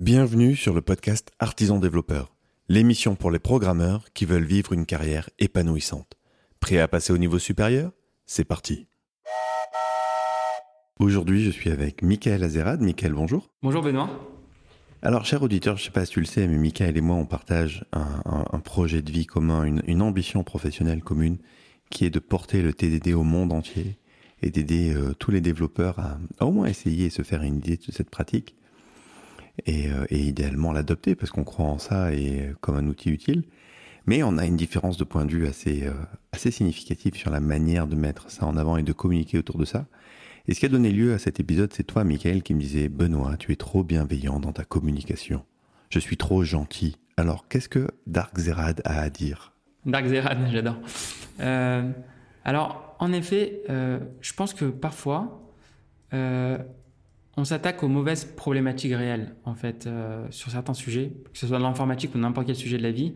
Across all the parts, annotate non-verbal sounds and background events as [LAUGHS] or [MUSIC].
Bienvenue sur le podcast Artisan Développeur, l'émission pour les programmeurs qui veulent vivre une carrière épanouissante. Prêt à passer au niveau supérieur? C'est parti. Aujourd'hui, je suis avec Michael Azerad. Michael, bonjour. Bonjour Benoît. Alors, cher auditeur, je ne sais pas si tu le sais, mais Michael et moi, on partage un, projet de vie commun, une, ambition professionnelle commune, qui est de porter le TDD au monde entier et d'aider euh, tous les développeurs à, à, au moins essayer et se faire une idée de cette pratique euh, et, idéalement l'adopter parce qu'on croit en ça et euh, comme un outil utile. Mais on a une différence de point de vue assez, euh, assez significative sur la manière de mettre ça en avant et de communiquer autour de ça. Et ce qui a donné lieu à cet épisode, c'est toi, Michael, qui me disais Benoît, tu es trop bienveillant dans ta communication. Je suis trop gentil. Alors, qu'est-ce que Dark Zerad a à dire? Dark Zerad, [LAUGHS] j'adore. alors, en effet, je pense que parfois, on s'attaque aux mauvaises problématiques réelles, en fait, euh, sur certains sujets, que ce soit l'informatique ou n'importe quel sujet de la vie.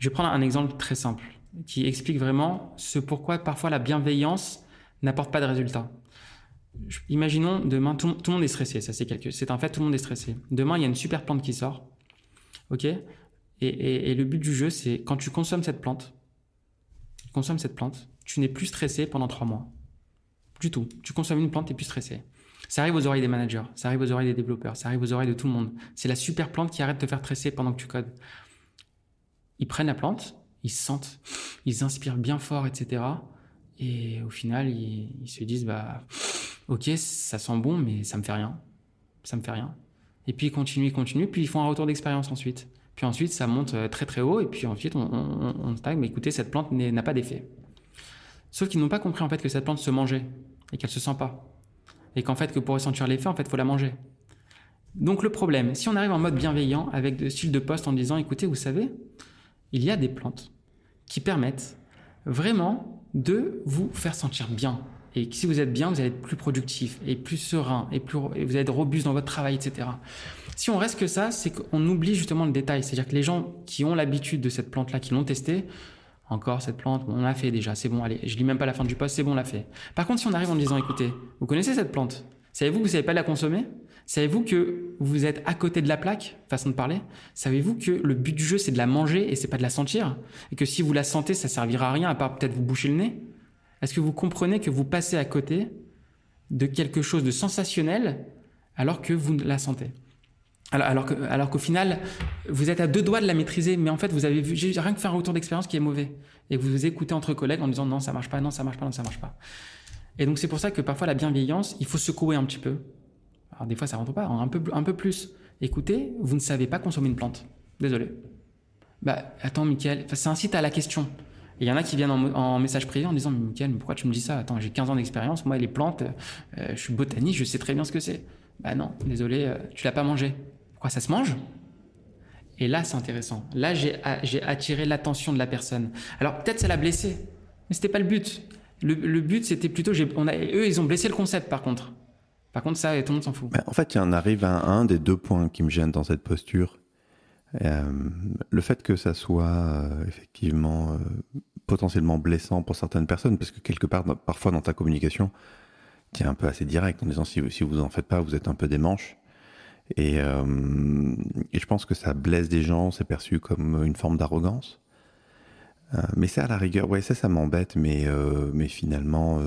Je vais prendre un exemple très simple qui explique vraiment ce pourquoi parfois la bienveillance n'apporte pas de résultat. Imaginons demain, tout, le monde est stressé, ça c'est quelque, c'est un fait, tout le monde est stressé. Demain, il y a une super plante qui sort, ok? Et, et, le but du jeu, c'est quand tu consommes cette plante, tu consommes cette plante, tu n'es plus stressé pendant trois mois. Du tout. Tu consommes une plante, tu n'es plus stressé. Ça arrive aux oreilles des managers, ça arrive aux oreilles des développeurs, ça arrive aux oreilles de tout le monde. C'est la super plante qui arrête de te faire tresser pendant que tu codes. Ils prennent la plante, ils se sentent, ils inspirent bien fort, etc. Et au final, ils, se disent, bah, ok, ça sent bon, mais ça me fait rien. Ça me fait rien. Et puis ils continuent, ils continuent, puis ils font un retour d'expérience ensuite. Puis ensuite, ça monte euh, très très haut, et puis ensuite, on, on, on mais écoutez, cette plante n'a pas d'effet. Sauf qu'ils n'ont pas compris en fait que cette plante se mangeait et qu'elle se sent pas et qu'en fait que pour ressentir l'effet, en fait, faut la manger. Donc le problème, si on arrive en mode bienveillant avec de style de poste en disant, écoutez, vous savez, il y a des plantes qui permettent vraiment de vous faire sentir bien. Et si vous êtes bien, vous allez être plus productif et plus serein et, plus, et vous allez être robuste dans votre travail, etc. Si on reste que ça, c'est qu'on oublie justement le détail. C'est-à-dire que les gens qui ont l'habitude de cette plante-là, qui l'ont testée, encore cette plante, on l'a fait déjà, c'est bon, allez, je lis même pas la fin du poste, c'est bon, on l'a fait. Par contre, si on arrive en disant, écoutez, vous connaissez cette plante, savez-vous que vous savez pas la consommer? Savez-vous que vous êtes à côté de la plaque, façon de parler? Savez-vous que le but du jeu, c'est de la manger et c'est pas de la sentir? Et que si vous la sentez, ça servira à rien à part peut-être vous boucher le nez? Est-ce que vous comprenez que vous passez à côté de quelque chose de sensationnel alors que vous la sentez? Alors, qu'au final, vous êtes à deux doigts de la maîtriser, mais en fait, vous avez vu, j'ai rien que fait un retour d'expérience qui est mauvais. Et vous vous écoutez entre collègues en disant non, ça marche pas, non, ça marche pas, non, ça marche pas. Et donc, c'est pour ça que parfois, la bienveillance, il faut secouer un petit peu. Alors, des fois, ça rentre pas, un peu, un peu plus. Écoutez, vous ne savez pas consommer une plante. Désolé. Bah, attends, Mickaël, c'est un site à la question. Il y en a qui viennent en, message privé en disant Mais Mickaël, pourquoi tu me dis ça? Attends, j'ai 15 ans d'expérience, moi, les plantes, euh, je suis botaniste, je sais très bien ce que c'est. Bah non, désolé, euh, tu l'as pas mangé. Quoi, ça se mange Et là, c'est intéressant. Là, j'ai attiré l'attention de la personne. Alors, peut-être ça l'a blessé, mais c'était pas le but. Le, but, c'était plutôt, eux, ils ont blessé le concept, par contre. Par contre, ça, tout le monde s'en fout. en fait, il en arrive à un, des deux points qui me gênent dans cette posture. Euh, le fait que ça soit euh, effectivement euh, potentiellement blessant pour certaines personnes, parce que quelque part, parfois dans ta communication, tu es un peu assez direct en disant si, si vous en faites pas, vous êtes un peu des manches. Euh, et, je pense que ça blesse des gens, c'est perçu comme une forme d'arrogance. Euh, mais ça, à la rigueur, ouais, ça, ça m'embête, mais, euh, mais finalement,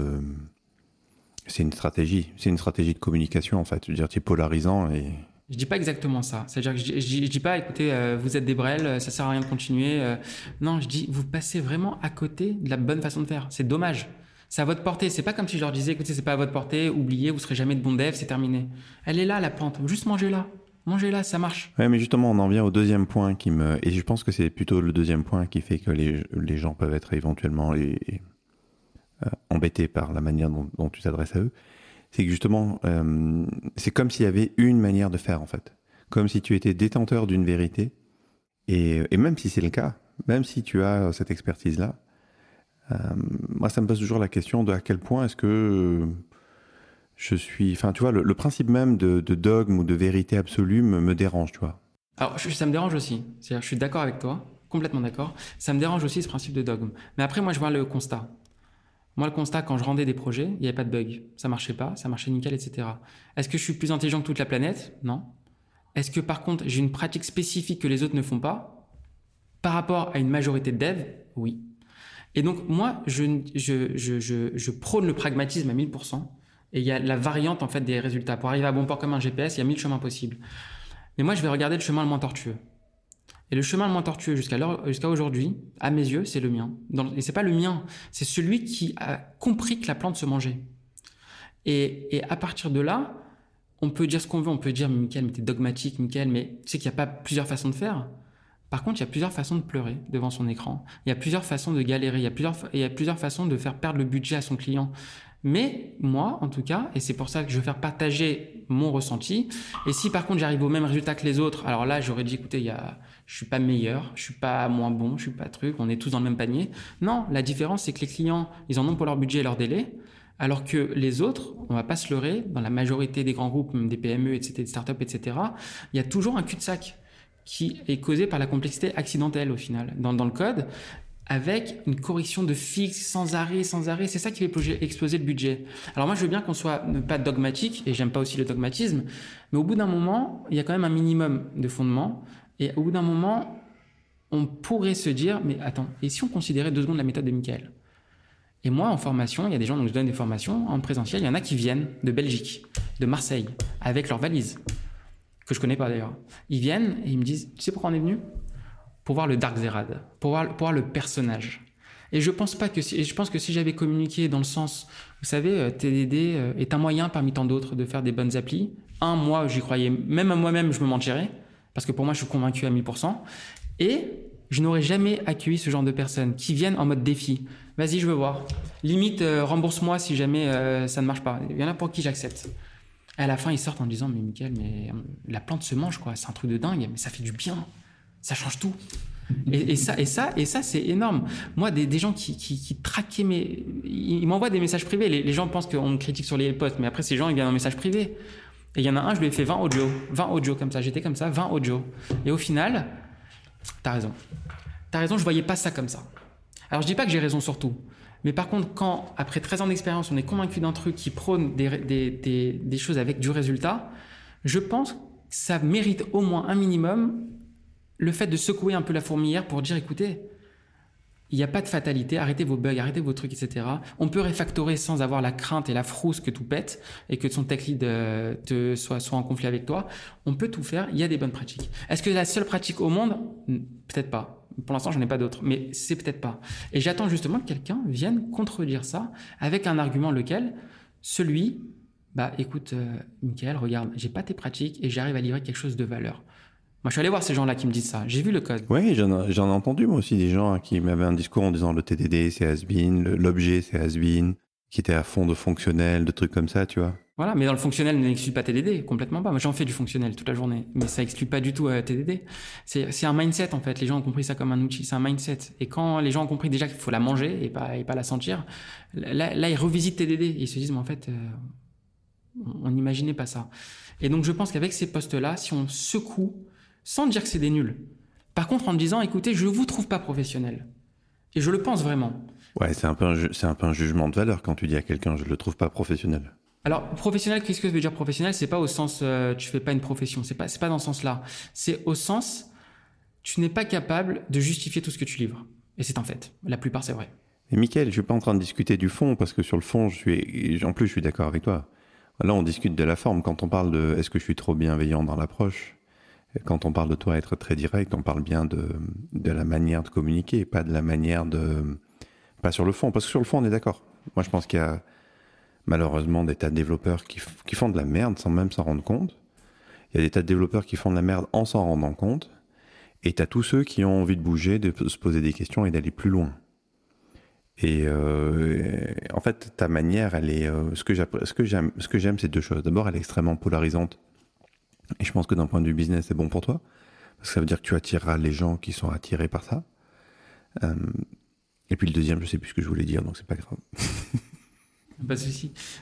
c'est une stratégie. C'est une stratégie de communication, en fait. Je veux dire, tu es polarisant et. Je dis pas exactement ça. C'est-à-dire que je, je, dis pas, écoutez, vous êtes des brels, ça sert à rien de continuer. non, je dis, vous passez vraiment à côté de la bonne façon de faire. C'est dommage. C'est à votre portée. C'est pas comme si je leur disais, écoutez, c'est pas à votre portée, oubliez, vous serez jamais de bon dev, c'est terminé. Elle est là, la plante. Juste mangez-la. Mangez-la, ça marche. Ouais, mais justement, on en vient au deuxième point qui me, et je pense que c'est plutôt le deuxième point qui fait que les, les gens peuvent être éventuellement euh, embêtés par la manière dont, tu t'adresses à eux. C'est que justement, euh, c'est comme s'il y avait une manière de faire, en fait. Comme si tu étais détenteur d'une vérité. Et, même si c'est le cas, même si tu as cette expertise-là, moi, ça me pose toujours la question de à quel point est-ce que euh, je suis. Enfin, tu vois, le, principe même de, dogme ou de vérité absolue me, dérange, tu vois. Alors, ça me dérange aussi. C'est-à-dire, je suis d'accord avec toi, complètement d'accord. Ça me dérange aussi ce principe de dogme. Mais après, moi, je vois le constat. Moi, le constat, quand je rendais des projets, il n'y avait pas de bug. Ça marchait pas, ça marchait nickel, etc. Est-ce que je suis plus intelligent que toute la planète? Non. Est-ce que par contre, j'ai une pratique spécifique que les autres ne font pas? Par rapport à une majorité de devs, oui. Et donc, moi, je, prône le pragmatisme à 1000%. Et il y a la variante, en fait, des résultats. Pour arriver à bon port comme un GPS, il y a 1000 chemins possibles. Mais moi, je vais regarder le chemin le moins tortueux. Et le chemin le moins tortueux jusqu'à aujourd'hui, à mes yeux, c'est le mien. Dans, et c'est pas le mien, c'est celui qui a compris que la plante se mangeait. Et, et à partir de là, on peut dire ce qu'on veut, on peut dire, mais Michael, mais t'es dogmatique, Michael, mais tu sais qu'il n'y a pas plusieurs façons de faire. Par contre, il y a plusieurs façons de pleurer devant son écran. Il y a plusieurs façons de galérer. Il y a plusieurs, il y a plusieurs façons de faire perdre le budget à son client. Mais moi, en tout cas, et c'est pour ça que je veux faire partager mon ressenti. Et si par contre j'arrive au même résultat que les autres, alors là, j'aurais dit, écoutez, il y a, je suis pas meilleur, je suis pas moins bon, je suis pas truc, on est tous dans le même panier. Non, la différence, c'est que les clients, ils en ont pour leur budget et leur délai. Alors que les autres, on va pas se leurrer, dans la majorité des grands groupes, même des PME, etc., des startups, etc., il y a toujours un cul-de-sac qui est causé par la complexité accidentelle au final dans, dans le code avec une correction de fixe sans arrêt, sans arrêt. C'est ça qui fait exploser le budget. Alors moi, je veux bien qu'on soit pas dogmatique, et j'aime pas aussi le dogmatisme, mais au bout d'un moment, il y a quand même un minimum de fondement. Et au bout d'un moment, on pourrait se dire, mais attends, et si on considérait deux secondes la méthode de Michael? Et moi, en formation, il y a des gens, donc je donne des formations en présentiel, il y en a qui viennent de Belgique, de Marseille, avec leurs valises que je connais pas d'ailleurs. Ils viennent et ils me disent, tu sais pourquoi on est venu? Pour voir le Dark Zerad, pour voir, le personnage. Et je pense pas que si, je pense que si j'avais communiqué dans le sens, vous savez, euh, TDD euh, est un moyen parmi tant d'autres de faire des bonnes applis. Un, moi, j'y croyais, même à moi-même, je me mentirais, parce que pour moi, je suis convaincu à 1000%. Et je n'aurais jamais accueilli ce genre de personnes qui viennent en mode défi. Vas-y, je veux voir. Limite, euh, rembourse-moi si jamais ça ne marche pas. Il y en a pour qui j'accepte. À la fin, ils sortent en disant Mais Michael, mais euh, la plante se mange, quoi. C'est un truc de dingue, mais ça fait du bien. Ça change tout. Et, ça, et ça, et ça, c'est énorme. Moi, des, gens qui, qui, traquaient mes, ils m'envoient des messages privés. Les, gens pensent qu'on me critique sur les posts, mais après, ces gens, ils viennent en message privé. Et il y en a un, je lui ai fait 20 audio, 20 audio comme ça. J'étais comme ça, 20 audio. Et au final, t'as raison. T'as raison, je voyais pas ça comme ça. Alors, je dis pas que j'ai raison sur tout. Mais par contre, quand, après 13 ans d'expérience, on est convaincu d'un truc qui prône des, choses avec du résultat, je pense que ça mérite au moins un minimum le fait de secouer un peu la fourmilière pour dire, écoutez, il n'y a pas de fatalité, arrêtez vos bugs, arrêtez vos trucs, etc. On peut refactorer sans avoir la crainte et la frousse que tout pète et que son tech lead euh, soit, soit en conflit avec toi. On peut tout faire, il y a des bonnes pratiques. Est-ce que la seule pratique au monde? Peut-être pas. Pour l'instant, j'en ai pas d'autres, mais c'est peut-être pas. Et j'attends justement que quelqu'un vienne contredire ça avec un argument lequel celui, bah écoute, euh, Michael, regarde, j'ai pas tes pratiques et j'arrive à livrer quelque chose de valeur. Moi, je suis allé voir ces gens-là qui me disent ça. J'ai vu le code. Oui, j'en ai entendu moi aussi des gens qui m'avaient un discours en disant le TDD c'est has-been, l'objet c'est has-been, qui était à fond de fonctionnel, de trucs comme ça, tu vois. Voilà, mais dans le fonctionnel n'exclut pas TDD, complètement pas. Moi, j'en fais du fonctionnel toute la journée, mais ça exclut pas du tout euh, TDD. C'est un mindset en fait. Les gens ont compris ça comme un outil, c'est un mindset. Et quand les gens ont compris déjà qu'il faut la manger et pas et pas la sentir, là, là ils revisitent TDD et ils se disent mais en fait, euh, on n'imaginait pas ça. Et donc je pense qu'avec ces postes-là, si on secoue, sans dire que c'est des nuls, par contre en disant écoutez, je vous trouve pas professionnel, et je le pense vraiment. Ouais, c'est un peu c'est un peu un jugement de valeur quand tu dis à quelqu'un je le trouve pas professionnel. Alors professionnel, qu'est-ce que ça veut dire professionnel? C'est pas au sens euh, tu fais pas une profession, c'est pas c'est pas dans ce sens-là. C'est au sens tu n'es pas capable de justifier tout ce que tu livres. Et c'est un fait. La plupart c'est vrai. Et Mickaël, je suis pas en train de discuter du fond parce que sur le fond, je suis en plus je suis d'accord avec toi. Là, on discute de la forme. Quand on parle de est-ce que je suis trop bienveillant dans l'approche, quand on parle de toi être très direct, on parle bien de, de la manière de communiquer, pas de la manière de pas sur le fond. Parce que sur le fond, on est d'accord. Moi, je pense qu'il y a malheureusement des tas de développeurs qui, qui, font de la merde sans même s'en rendre compte. Il y a des tas de développeurs qui font de la merde en s'en rendant compte. Et tu as tous ceux qui ont envie de bouger, de se poser des questions et d'aller plus loin. Et euh, en fait, ta manière, elle est. Euh, ce que j'aime, ce que j'aime, c'est deux choses. D'abord, elle est extrêmement polarisante. Et je pense que d'un point de vue business, c'est bon pour toi. Parce que ça veut dire que tu attireras les gens qui sont attirés par ça. Euh, et puis le deuxième, je sais plus ce que je voulais dire, donc c'est pas grave. [LAUGHS] Pas de.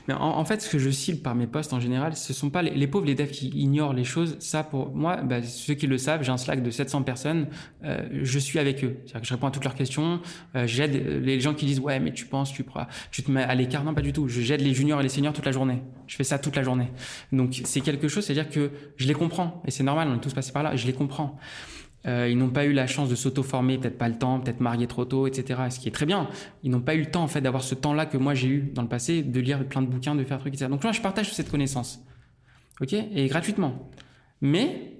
Mais en, fait, ce que je cible par mes posts en général, ce sont pas les, pauvres, les devs qui ignorent les choses. Ça, pour moi, bah, ceux qui le savent, j'ai un Slack de 700 personnes. Euh, je suis avec eux. C'est-à-dire que je réponds à toutes leurs questions. Euh, j'aide les gens qui disent ouais, mais tu penses, tu tu te mets à l'écart. Non, pas du tout. J'aide les juniors et les seniors toute la journée. Je fais ça toute la journée. Donc c'est quelque chose, c'est-à-dire que je les comprends et c'est normal. On est tous passés par là. Je les comprends. Euh, ils n'ont pas eu la chance de s'auto-former, peut-être pas le temps, peut-être mariés trop tôt, etc. Ce qui est très bien. Ils n'ont pas eu le temps, en fait, d'avoir ce temps-là que moi j'ai eu dans le passé, de lire plein de bouquins, de faire trucs, etc. Donc là, je partage cette connaissance. OK Et gratuitement. Mais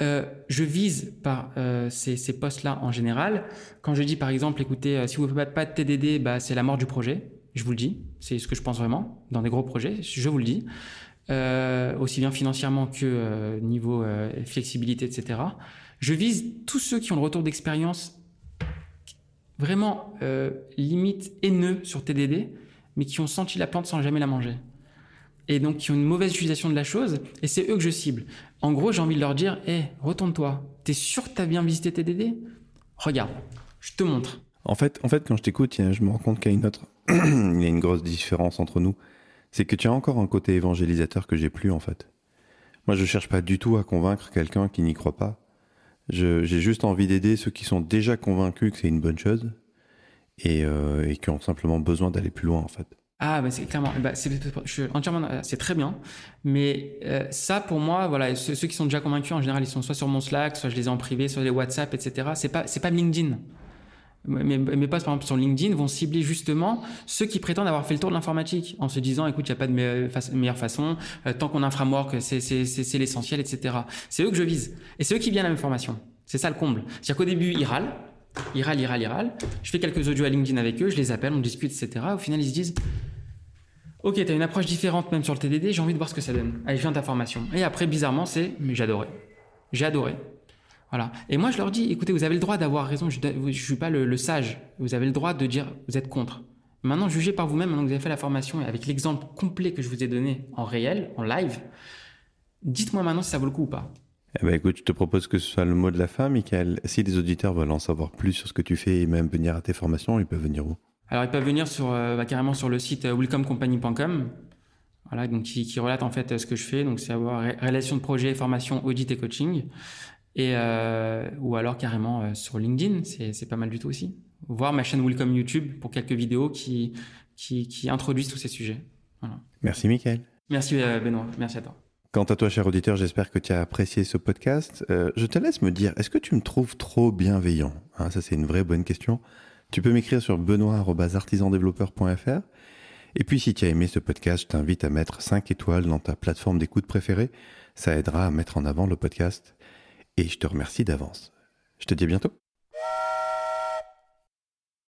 euh, je vise par euh, ces, ces postes-là en général. Quand je dis, par exemple, écoutez, si vous ne faites pas de TDD, bah, c'est la mort du projet. Je vous le dis. C'est ce que je pense vraiment dans des gros projets. Je vous le dis. Aussi bien financièrement que niveau flexibilité, etc. Je vise tous ceux qui ont le retour d'expérience vraiment euh, limite haineux sur TDD, mais qui ont senti la plante sans jamais la manger. Et donc qui ont une mauvaise utilisation de la chose, et c'est eux que je cible. En gros, j'ai envie de leur dire, hé, retourne-toi, t'es sûr que t'as bien visité TDD Regarde, je te montre. En fait, en fait quand je t'écoute, je me rends compte qu'il y a une autre, [CLEARS THROAT] il y a une grosse différence entre nous. C'est que tu as encore un côté évangélisateur que j'ai plus en fait. Moi, je cherche pas du tout à convaincre quelqu'un qui n'y croit pas. J'ai juste envie d'aider ceux qui sont déjà convaincus que c'est une bonne chose et, euh, qui ont simplement besoin d'aller plus loin en fait. Ah, bah c'est clairement, bah entièrement, c'est très bien. Mais euh, ça, pour moi, voilà, ceux, qui sont déjà convaincus, en général, ils sont soit sur mon Slack, soit je les ai en privé, soit les WhatsApp, etc. C'est pas, c'est pas LinkedIn. Mes, mes posts, par exemple, sur LinkedIn vont cibler justement ceux qui prétendent avoir fait le tour de l'informatique en se disant, écoute, il n'y a pas de meilleure, façon, euh, tant qu'on a un framework, c'est l'essentiel, etc. C'est eux que je vise. Et c'est eux qui viennent à mes formations. C'est ça le comble. C'est-à-dire qu'au début, ils râlent, ils râlent, ils râlent, ils râlent. Je fais quelques audios à LinkedIn avec eux, je les appelle, on discute, etc. Au final, ils se disent, ok, tu as une approche différente même sur le TDD, j'ai envie de voir ce que ça donne. Allez, je viens ta formation. Et après, bizarrement, c'est, mais adoré. J'ai adoré. Voilà. Et moi, je leur dis, écoutez, vous avez le droit d'avoir raison. Je ne suis pas le, sage. Vous avez le droit de dire, vous êtes contre. Maintenant, jugez par vous-même, maintenant que vous avez fait la formation et avec l'exemple complet que je vous ai donné en réel, en live, dites-moi maintenant si ça vaut le coup ou pas. Eh ben écoute, je te propose que ce soit le mot de la fin, Michael. Si les auditeurs veulent en savoir plus sur ce que tu fais et même venir à tes formations, ils peuvent venir où? Alors, ils peuvent venir sur, euh, bah, carrément sur le site euh, welcomecompany.com. Voilà, donc qui, relate en fait ce que je fais. Donc, c'est avoir relation de projet, formation, audit et coaching. Et, euh, ou alors carrément euh, sur LinkedIn, c'est pas mal du tout aussi. Voir ma chaîne Welcome YouTube pour quelques vidéos qui, qui, qui introduisent tous ces sujets. Voilà. Merci Mickaël. Merci euh, Benoît, merci à toi. Quant à toi, cher auditeur, j'espère que tu as apprécié ce podcast. Euh, je te laisse me dire, est-ce que tu me trouves trop bienveillant hein, Ça, c'est une vraie bonne question. Tu peux m'écrire sur benoît.artisandéveloppeur.fr. Et puis, si tu as aimé ce podcast, je t'invite à mettre 5 étoiles dans ta plateforme d'écoute préférée. Ça aidera à mettre en avant le podcast et je te remercie d'avance. Je te dis à bientôt.